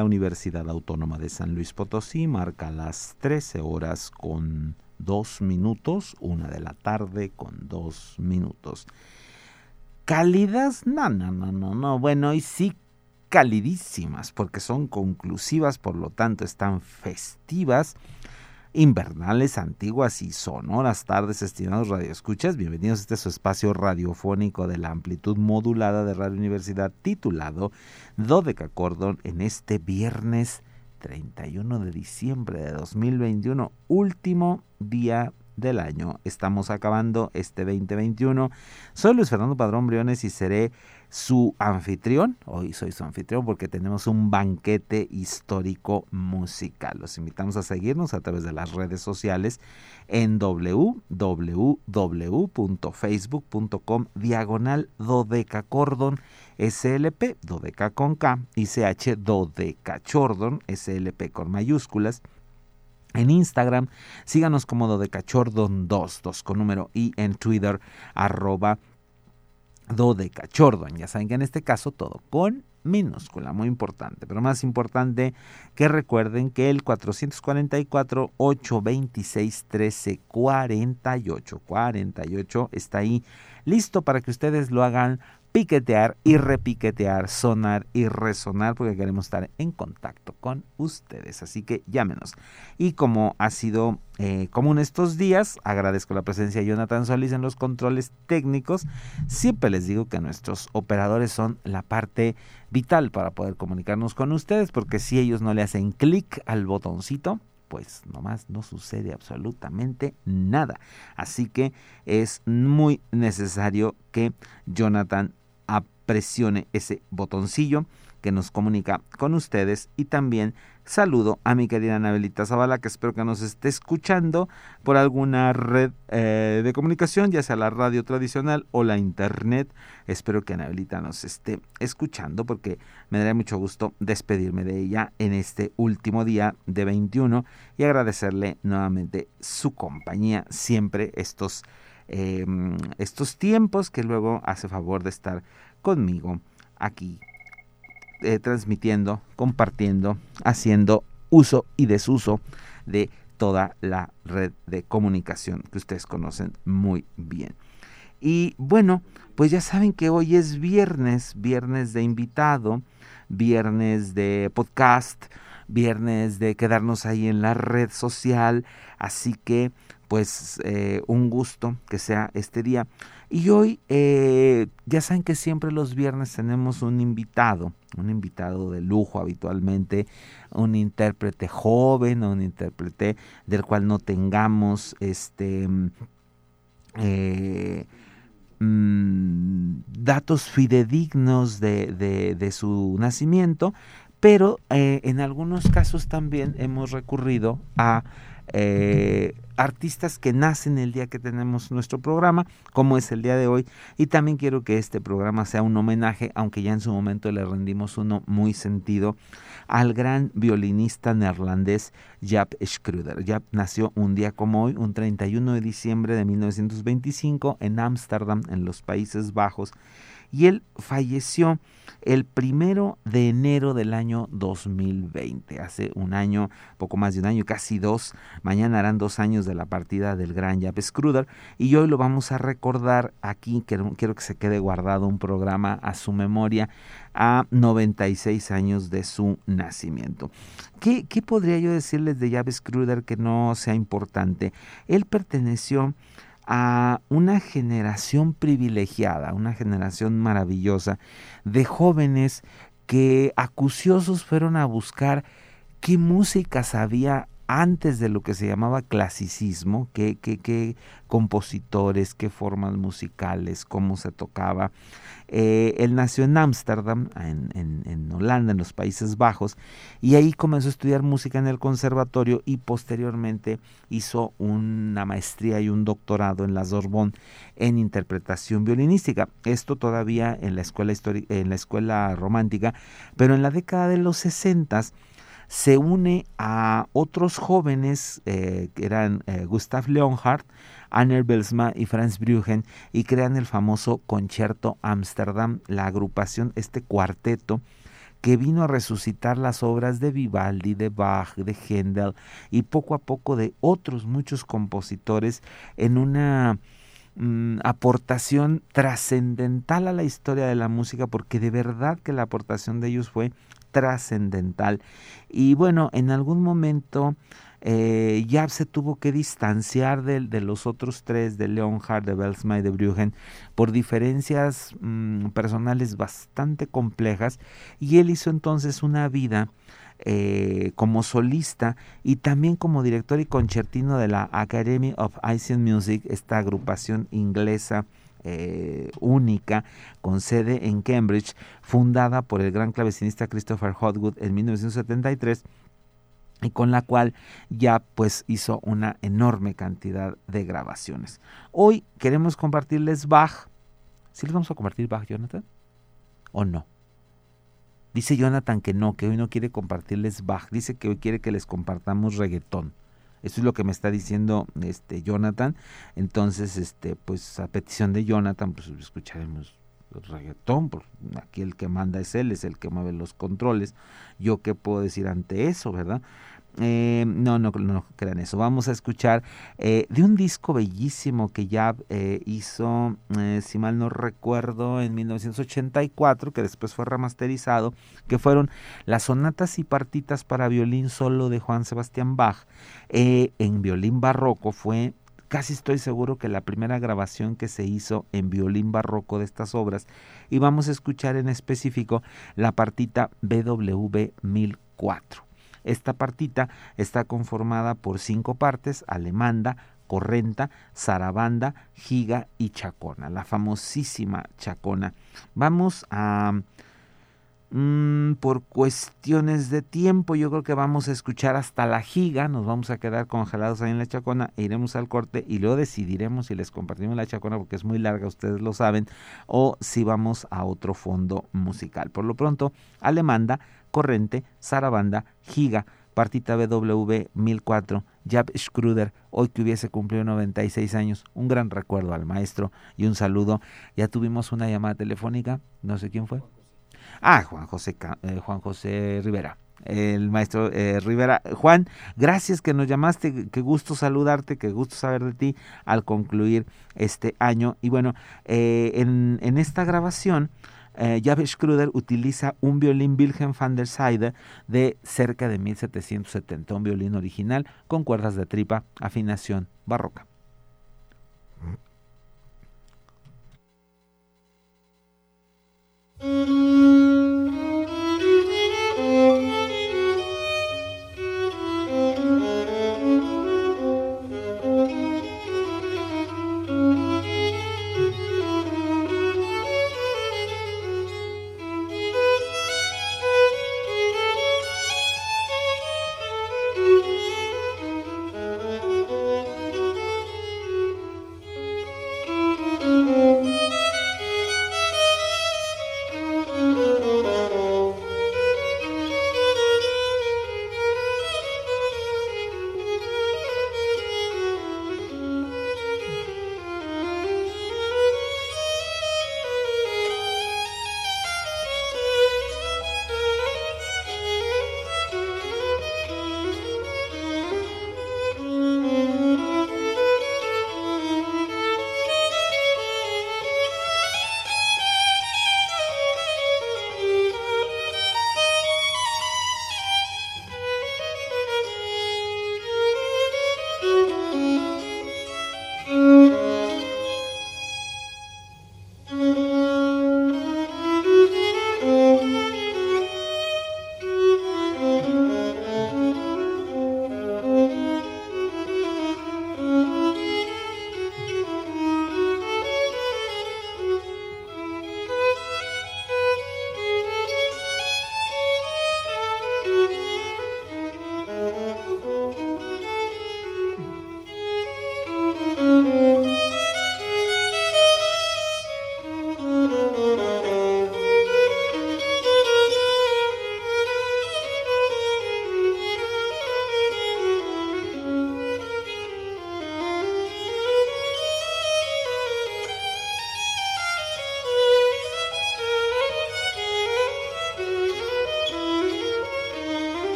La Universidad Autónoma de San Luis Potosí marca las 13 horas con dos minutos, una de la tarde con dos minutos. ¿Cálidas? No, no, no, no, no. Bueno, y sí calidísimas, porque son conclusivas, por lo tanto están festivas invernales, antiguas y sonoras tardes, estimados radioescuchas. Bienvenidos a este su espacio radiofónico de la amplitud modulada de Radio Universidad titulado Dodeca Cordon en este viernes 31 de diciembre de 2021, último día del año. Estamos acabando este 2021. Soy Luis Fernando Padrón Briones y seré su anfitrión. Hoy soy su anfitrión porque tenemos un banquete histórico musical. Los invitamos a seguirnos a través de las redes sociales en www.facebook.com diagonal dodecacordon slp dodeca con k y ch dodecachordon slp con mayúsculas en Instagram, síganos como Dodecachordon2, 2 con número, y en Twitter, arroba Dodecachordon. Ya saben que en este caso todo con minúscula, muy importante. Pero más importante que recuerden que el 444 826 1348 48 está ahí listo para que ustedes lo hagan piquetear y repiquetear, sonar y resonar, porque queremos estar en contacto con ustedes. Así que llámenos. Y como ha sido eh, común estos días, agradezco la presencia de Jonathan Solís en los controles técnicos. Siempre les digo que nuestros operadores son la parte vital para poder comunicarnos con ustedes, porque si ellos no le hacen clic al botoncito, pues nomás no sucede absolutamente nada. Así que es muy necesario que Jonathan presione ese botoncillo que nos comunica con ustedes. Y también saludo a mi querida Anabelita Zavala que espero que nos esté escuchando por alguna red eh, de comunicación ya sea la radio tradicional o la internet. Espero que Anabelita nos esté escuchando porque me daría mucho gusto despedirme de ella en este último día de 21 y agradecerle nuevamente su compañía siempre estos em, estos tiempos que luego hace favor de estar conmigo aquí eh, transmitiendo, compartiendo, haciendo uso y desuso de toda la red de comunicación que ustedes conocen muy bien. Y bueno, pues ya saben que hoy es viernes, viernes de invitado, viernes de podcast, viernes de quedarnos ahí en la red social, así que pues eh, un gusto que sea este día. Y hoy, eh, ya saben que siempre los viernes tenemos un invitado, un invitado de lujo habitualmente, un intérprete joven, un intérprete del cual no tengamos este eh, mm, datos fidedignos de, su nacimiento, pero eh, en algunos casos también hemos recurrido a eh, artistas que nacen el día que tenemos nuestro programa, como es el día de hoy. Y también quiero que este programa sea un homenaje, aunque ya en su momento le rendimos uno muy sentido, al gran violinista neerlandés Jaap Schroeder. Jaap nació un día como hoy, un 31 de diciembre de 1925, en Ámsterdam, en los Países Bajos y él falleció el primero de enero del año 2020, hace un año, poco más de un año, casi dos, mañana harán dos años de la partida del gran Japp Scruder y hoy lo vamos a recordar aquí, quiero, que se quede guardado un programa a su memoria a 96 años de su nacimiento. ¿Qué, podría yo decirles de Japp Scruder que no sea importante? Él perteneció a una generación privilegiada, una generación maravillosa de jóvenes que acuciosos fueron a buscar qué músicas había antes de lo que se llamaba clasicismo, qué, qué, qué compositores, qué formas musicales, cómo se tocaba. Eh, él nació en Ámsterdam, en, Holanda, en los Países Bajos, y ahí comenzó a estudiar música en el conservatorio y posteriormente hizo una maestría y un doctorado en la Sorbonne en interpretación violinística. Esto todavía en la escuela, en la escuela romántica, pero en la década de los 60 se une a otros jóvenes eh, que eran eh, Gustav Leonhardt, Anner Belsma y Franz Brüggen y crean el famoso Concierto Amsterdam, la agrupación, este cuarteto que vino a resucitar las obras de Vivaldi, de Bach, de Händel y poco a poco de otros muchos compositores en una mm, aportación trascendental a la historia de la música porque de verdad que la aportación de ellos fue trascendental. Y bueno, en algún momento eh, ya se tuvo que distanciar de, de, los otros tres, de Leonhard, de Belsma y de Brüggen, por diferencias mm, personales bastante complejas. Y él hizo entonces una vida eh, como solista y también como director y concertino de la Academy of Ice Music, esta agrupación inglesa eh, única con sede en Cambridge, fundada por el gran clavecinista Christopher Hotwood en 1973 y con la cual ya pues hizo una enorme cantidad de grabaciones. Hoy queremos compartirles Bach. ¿Sí les vamos a compartir Bach, Jonathan? ¿O no? Dice Jonathan que no, que hoy no quiere compartirles Bach. Dice que hoy quiere que les compartamos reggaetón. Eso es lo que me está diciendo este Jonathan. Entonces, este, pues a petición de Jonathan, pues escucharemos reggaetón, porque aquí el que manda es él, es el que mueve los controles. Yo qué puedo decir ante eso, ¿verdad? Eh, no, no, no crean eso. Vamos a escuchar eh, de un disco bellísimo que ya eh, hizo, si mal no recuerdo, en 1984, que después fue remasterizado, que fueron las sonatas y partitas para violín solo de Juan Sebastián Bach. en violín barroco fue casi estoy seguro que la primera grabación que se hizo en violín barroco de estas obras y vamos a escuchar en específico la partita BW 1004. Esta partita está conformada por cinco partes, alemanda, correnta, zarabanda, giga y chacona, la famosísima chacona. Vamos a... Mm, por cuestiones de tiempo, yo creo que vamos a escuchar hasta la giga, nos vamos a quedar congelados ahí en la chacona, e iremos al corte y luego decidiremos si les compartimos la chacona porque es muy larga, ustedes lo saben, o si vamos a otro fondo musical. Por lo pronto, alemanda, Corrente, Sarabanda, Giga, partita BW 1004, Jab Schruder, hoy que hubiese cumplido 96 años, un gran recuerdo al maestro y un saludo. Ya tuvimos una llamada telefónica, no sé quién fue. Ah, Juan José, eh, Juan José Rivera el maestro eh, Rivera. Juan, gracias que nos llamaste, qué gusto saludarte, qué gusto saber de ti al concluir este año. Y bueno, eh, en, en, esta grabación eh, Kruder utiliza un violín Wilhelm van der Seide de cerca de 1770, un violín original con cuerdas de tripa, afinación barroca. Mm-hmm.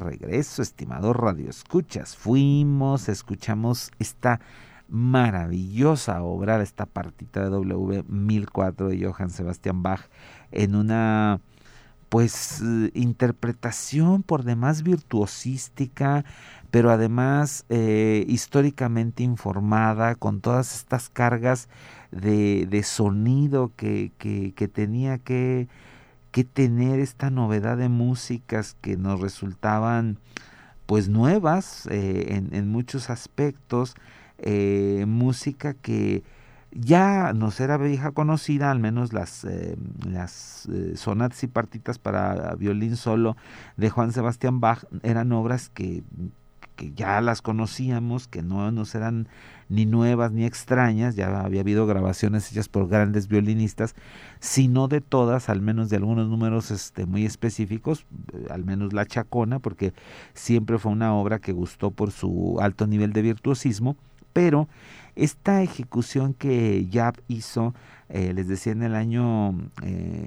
Regreso, estimados radioescuchas. Fuimos, escuchamos esta maravillosa obra, esta partita de W 1004 de Johann Sebastian Bach en una pues interpretación por demás virtuosística, pero además eh, históricamente informada, con todas estas cargas de, de sonido que, que tenía que que tener esta novedad de músicas que nos resultaban pues nuevas eh, en, muchos aspectos, eh, música que ya nos era vieja conocida, al menos las, eh, las sonatas y partitas para violín solo de Juan Sebastián Bach eran obras que, que ya las conocíamos, que no nos eran ni nuevas ni extrañas, ya había habido grabaciones hechas por grandes violinistas, sino de todas, al menos de algunos números este, muy específicos, al menos La Chacona, porque siempre fue una obra que gustó por su alto nivel de virtuosismo, pero esta ejecución que Yap hizo, eh, les decía en el año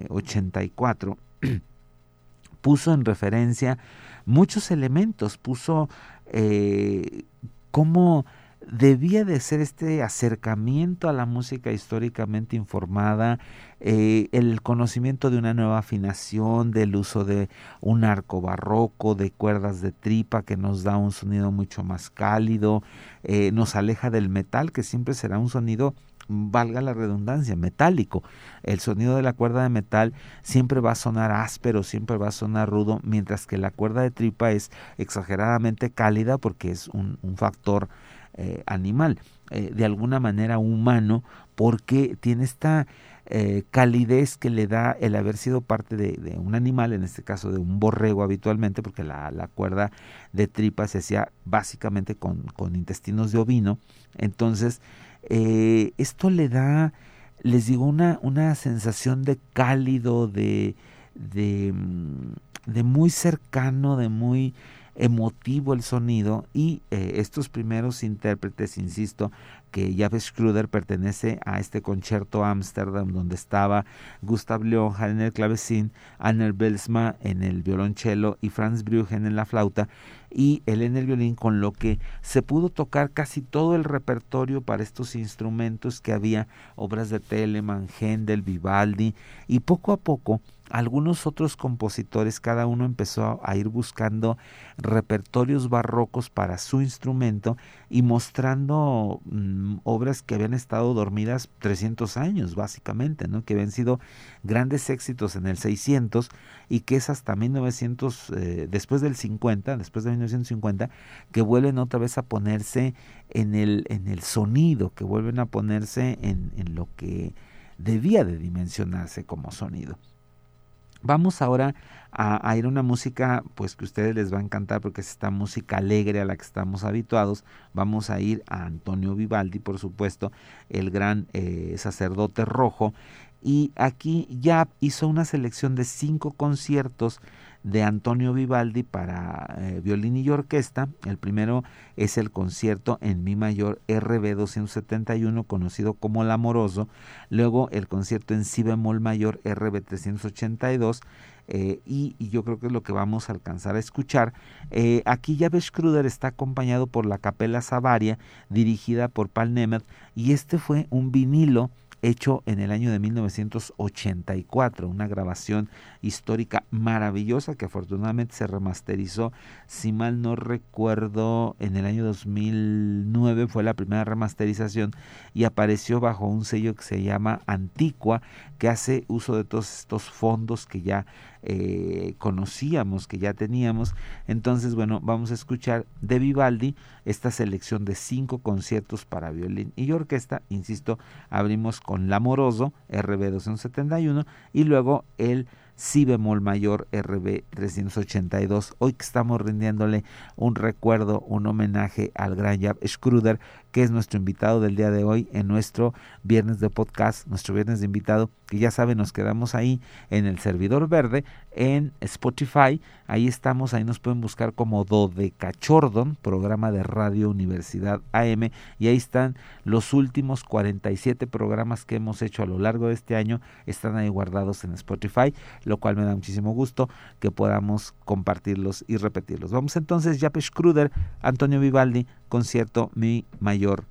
84, eh, puso en referencia muchos elementos, puso eh, cómo debía de ser este acercamiento a la música históricamente informada, eh, el conocimiento de una nueva afinación, del uso de un arco barroco, de cuerdas de tripa que nos da un sonido mucho más cálido, eh, nos aleja del metal que siempre será un sonido valga la redundancia, metálico. El sonido de la cuerda de metal siempre va a sonar áspero, siempre va a sonar rudo, mientras que la cuerda de tripa es exageradamente cálida porque es un, factor eh, animal, eh, de alguna manera humano, porque tiene esta eh, calidez que le da el haber sido parte de, un animal, en este caso de un borrego habitualmente, porque la, cuerda de tripa se hacía básicamente con, con intestinos de ovino. Entonces, eh, esto le da, les digo, una, una sensación de cálido, de, de, mm, muy cercano, de muy emotivo el sonido. Y eh, estos primeros intérpretes, insisto, que Jav Schroeder pertenece a este concierto Amsterdam donde estaba Gustav Leonhardt en el clavecín, Anner Belsma en el violonchelo y Franz Brüggen en la flauta y él en el violín con lo que se pudo tocar casi todo el repertorio para estos instrumentos que había obras de Telemann, Händel, Vivaldi y poco a poco algunos otros compositores, cada uno empezó a ir buscando repertorios barrocos para su instrumento y mostrando mm, obras que habían estado dormidas 300 años, básicamente, ¿no? que habían sido grandes éxitos en el 600 y que es hasta 1900, eh, después del 50, después de 1950, que vuelven otra vez a ponerse en el, en el sonido, que vuelven a ponerse en, en lo que debía de dimensionarse como sonido. Vamos ahora a, ir a una música pues que ustedes les va a encantar porque es esta música alegre a la que estamos habituados. Vamos a ir a Antonio Vivaldi, por supuesto, el gran eh, sacerdote rojo. Y aquí ya hizo una selección de cinco conciertos de Antonio Vivaldi para eh, violín y orquesta. El primero es el concierto en Mi mayor RB 271, conocido como El Amoroso. Luego el concierto en Si bemol mayor RB 382. Eh, y, yo creo que es lo que vamos a alcanzar a escuchar. Eh, aquí Javes Kruder está acompañado por la Capela Savaria, dirigida por Paul Nemeth, y este fue un vinilo hecho en el año de 1984, una grabación histórica maravillosa que afortunadamente se remasterizó, si mal no recuerdo, en el año 2009 fue la primera remasterización y apareció bajo un sello que se llama Antigua, que hace uso de todos estos fondos que ya eh, conocíamos, que ya teníamos. Entonces, bueno, vamos a escuchar de Vivaldi esta selección de cinco conciertos para violín y orquesta. Insisto, abrimos con L'Amoroso, RB 271, y luego el si bemol mayor RB 382. Hoy que estamos rindiéndole un recuerdo, un homenaje al gran Jab Schruder, que es nuestro invitado del día de hoy en nuestro viernes de podcast, nuestro viernes de invitado, que ya saben, nos quedamos ahí en el servidor verde, en Spotify, ahí estamos, ahí nos pueden buscar como Dodecachordon, programa de Radio Universidad AM, y ahí están los últimos 47 programas que hemos hecho a lo largo de este año, están ahí guardados en Spotify, lo cual me da muchísimo gusto que podamos compartirlos y repetirlos. Vamos entonces, Japesh Kruder, Antonio Vivaldi, concierto Mi Mayor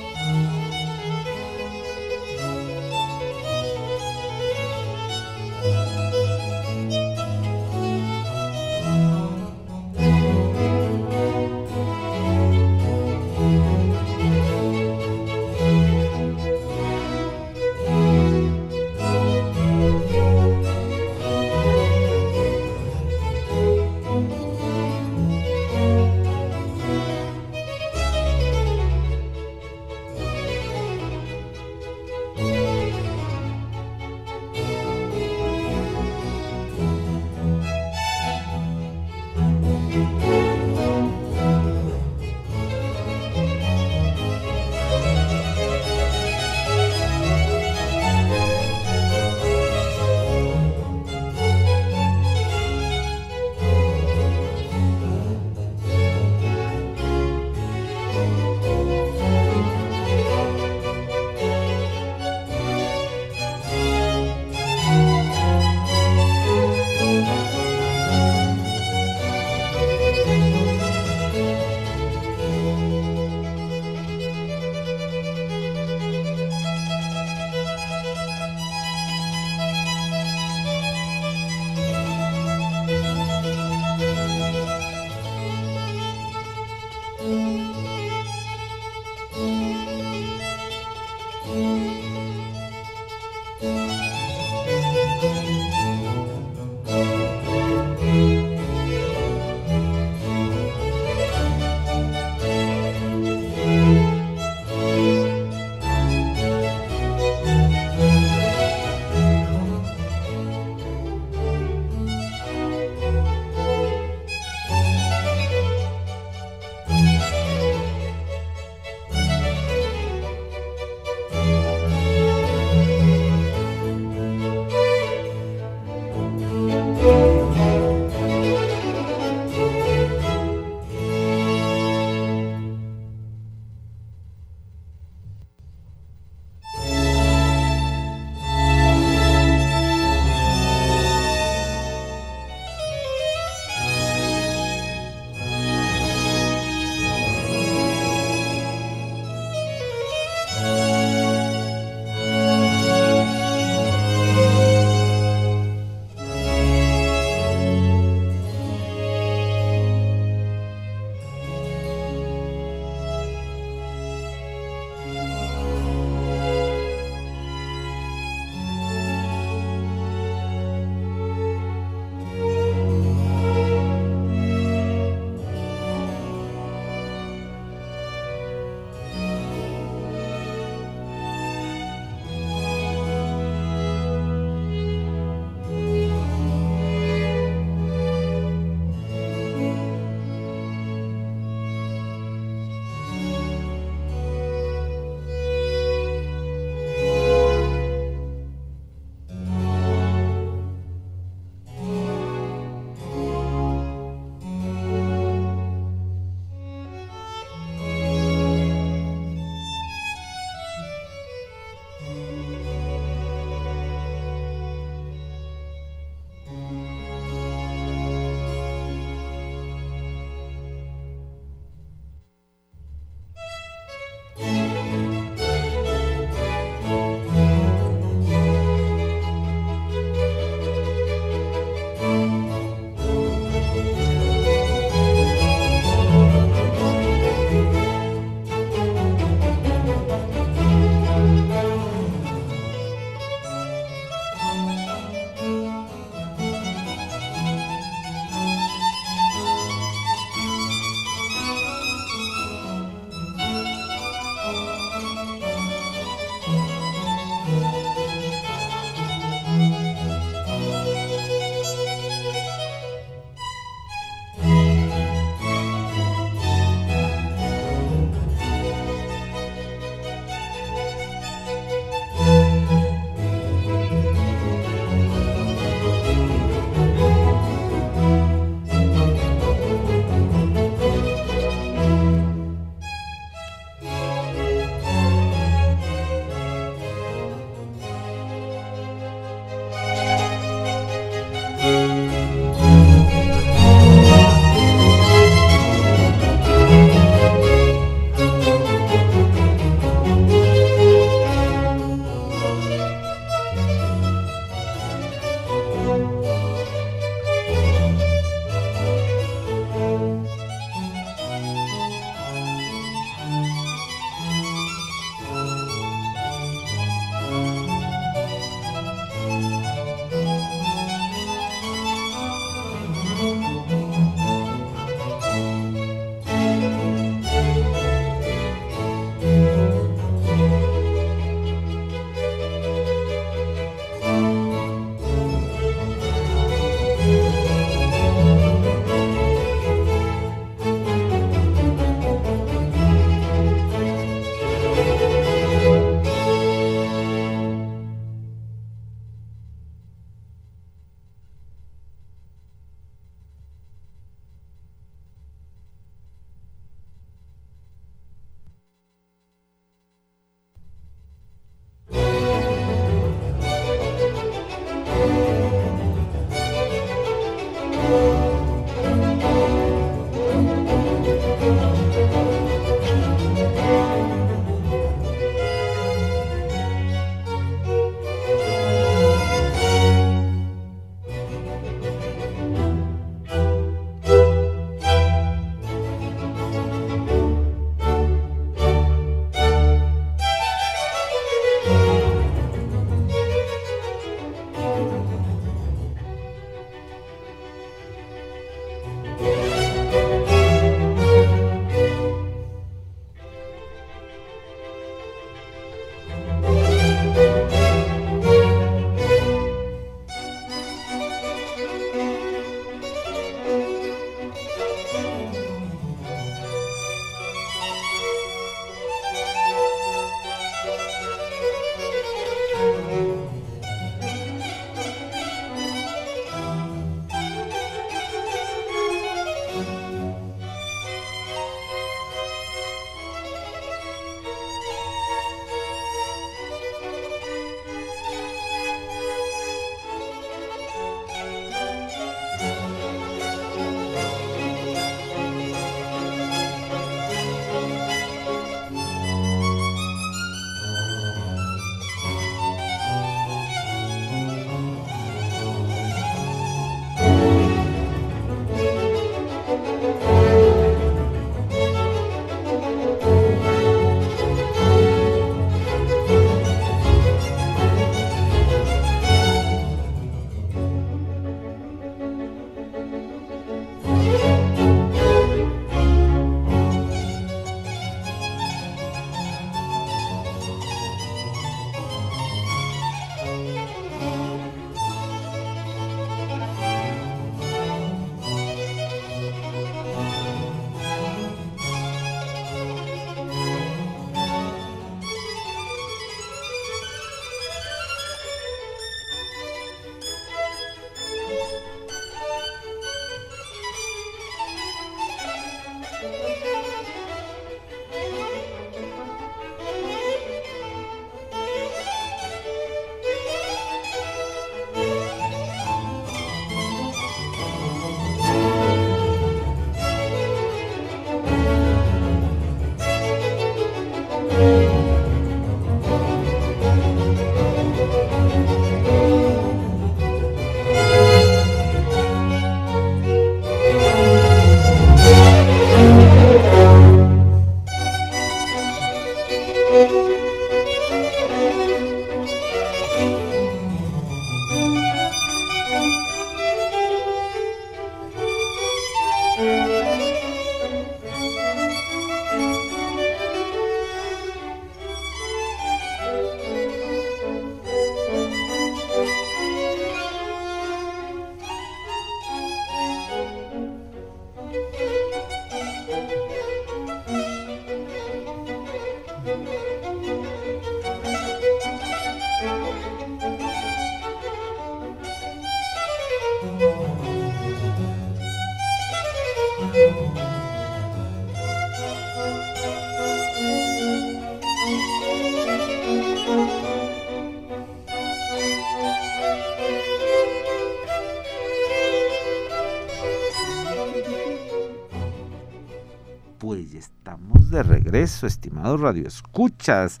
RB 271. eso, estimados radioescuchas.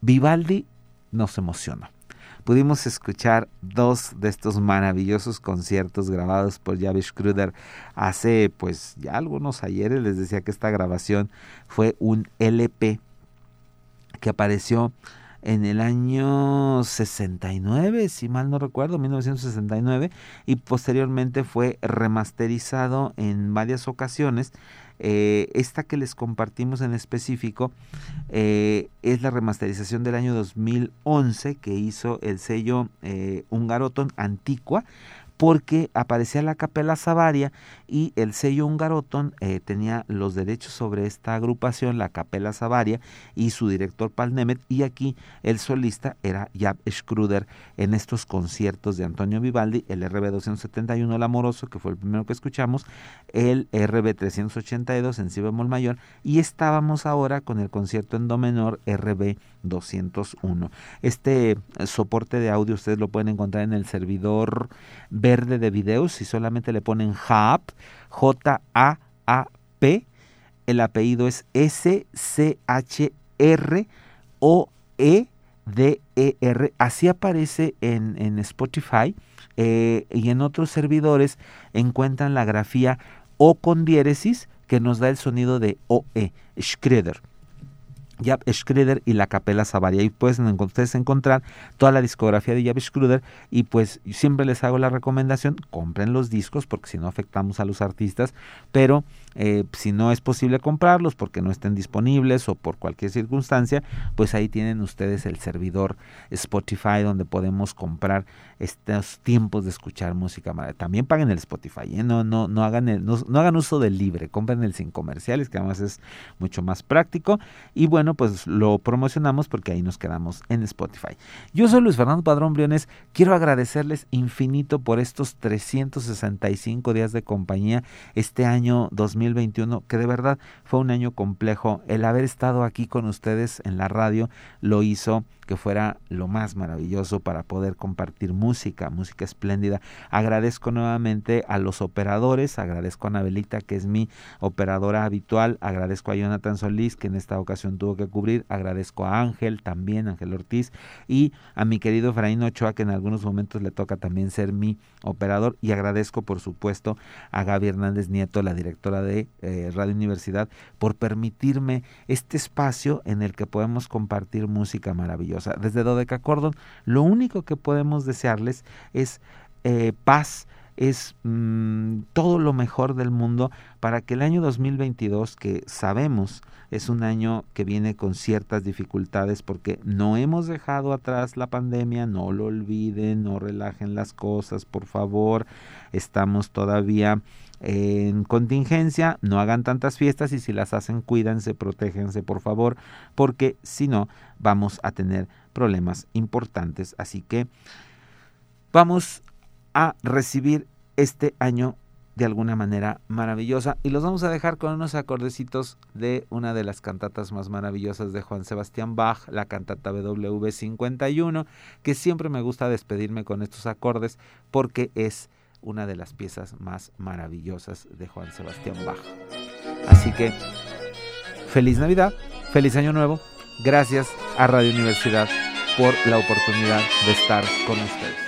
Vivaldi nos emociona. Pudimos escuchar dos de estos maravillosos conciertos grabados por Javier Kruder hace pues ya algunos ayeres. Les decía que esta grabación fue un LP que apareció en el año 69, si mal no recuerdo, 1969, y posteriormente fue remasterizado en varias ocasiones eh, esta que les compartimos en específico eh, es la remasterización del año 2011 que hizo el sello eh, Hungaroton Antigua porque aparecía la Capela Savaria y el sello Hungaroton eh, tenía los derechos sobre esta agrupación, la Capela Savaria y su director Paul Nemet y aquí el solista era Jab Schruder en estos conciertos de Antonio Vivaldi, el RB 271 El Amoroso, que fue el primero que escuchamos, el RB 382 en si bemol mayor y estábamos ahora con el concierto en do menor RB 201. Este eh, soporte de audio ustedes lo pueden encontrar en el servidor verde de videos si solamente le ponen JAP, J-A-A-P, el apellido es S-C-H-R-O-E-D-E-R, así aparece en, en Spotify eh, y en otros servidores encuentran la grafía O con diéresis que nos da el sonido de OE, Schroeder. Jab Schroeder y la Capela Savaria. Y pueden encontrar toda la discografía de Jab Schroeder y pues siempre les hago la recomendación, compren los discos porque si no afectamos a los artistas, pero eh, si no es posible comprarlos porque no estén disponibles o por cualquier circunstancia, pues ahí tienen ustedes el servidor Spotify donde podemos comprar estos tiempos de escuchar música. También paguen el Spotify, ¿eh? no, no, no, hagan el, no, no hagan uso del libre, compren el sin comerciales que además es mucho más práctico y bueno, pues lo promocionamos porque ahí nos quedamos en Spotify. Yo soy Luis Fernando Padrón Briones, quiero agradecerles infinito por estos 365 días de compañía este año 2021, que de verdad fue un año complejo. El haber estado aquí con ustedes en la radio lo hizo que fuera lo más maravilloso para poder compartir música, música espléndida. Agradezco nuevamente a los operadores, agradezco a Anabelita, que es mi operadora habitual, agradezco a Jonathan Solís, que en esta ocasión tuvo que cubrir, agradezco a Ángel también, Ángel Ortiz, y a mi querido Efraín Ochoa, que en algunos momentos le toca también ser mi operador, y agradezco por supuesto a Gaby Hernández Nieto, la directora de eh, Radio Universidad, por permitirme este espacio en el que podemos compartir música maravillosa desde Dodeca Cordon, lo único que podemos desearles es eh, paz, es mm, todo lo mejor del mundo para que el año 2022, que sabemos es un año que viene con ciertas dificultades porque no hemos dejado atrás la pandemia, no lo olviden, no relajen las cosas, por favor, estamos todavía en contingencia, no hagan tantas fiestas y si las hacen, cuídense, protéjense, por favor, porque si no, vamos a tener problemas importantes. Así que vamos a recibir este año de alguna manera maravillosa y los vamos a dejar con unos acordecitos de una de las cantatas más maravillosas de Juan Sebastián Bach, la cantata BW 51, que siempre me gusta despedirme con estos acordes porque es una de las piezas más maravillosas de Juan Sebastián Bach. Así que feliz Navidad, feliz Año Nuevo, gracias a Radio Universidad por la oportunidad de estar con ustedes.